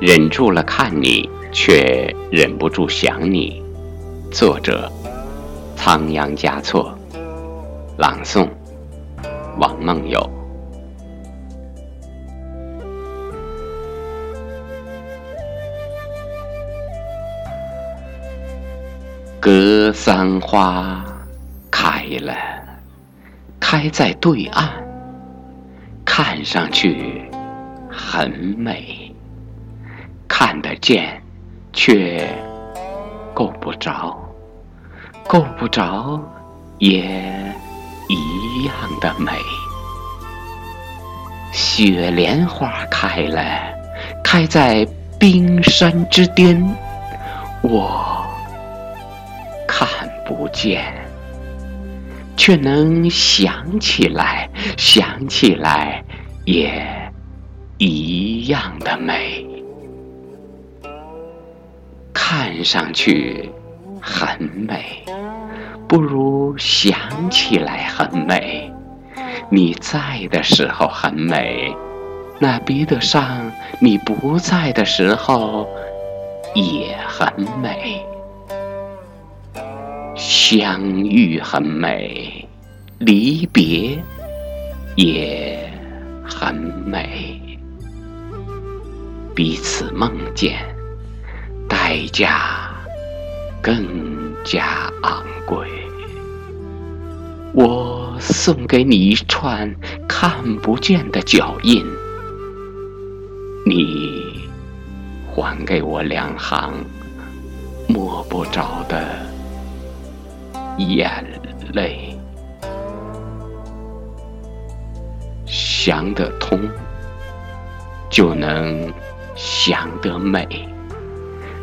忍住了看你，却忍不住想你。作者：仓央嘉措，朗诵：王梦友。格桑花开了，开在对岸，看上去很美。看得见，却够不着，够不着，也一样的美。雪莲花开了，开在冰山之巅，我看不见，却能想起来，想起来也一样的美。看上去很美，不如想起来很美。你在的时候很美，那比得上你不在的时候也很美。相遇很美，离别也很美。彼此梦见。代价更加昂贵。我送给你一串看不见的脚印，你还给我两行摸不着的眼泪。想得通，就能想得美。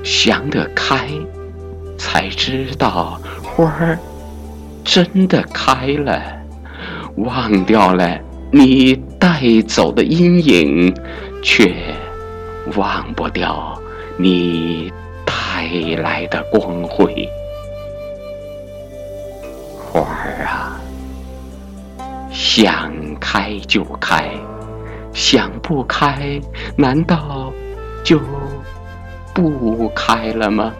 想得开，才知道花儿真的开了。忘掉了你带走的阴影，却忘不掉你带来的光辉。花儿啊，想开就开，想不开，难道就？不开了吗？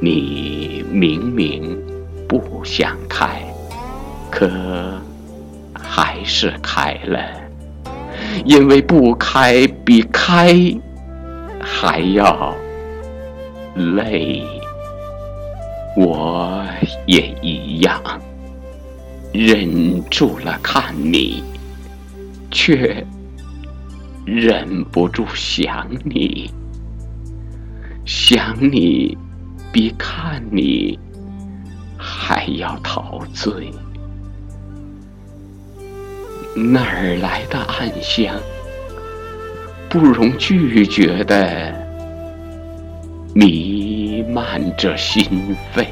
你明明不想开，可还是开了，因为不开比开还要累。我也一样，忍住了看你，却。忍不住想你，想你比看你还要陶醉。哪儿来的暗香？不容拒绝的弥漫着心扉。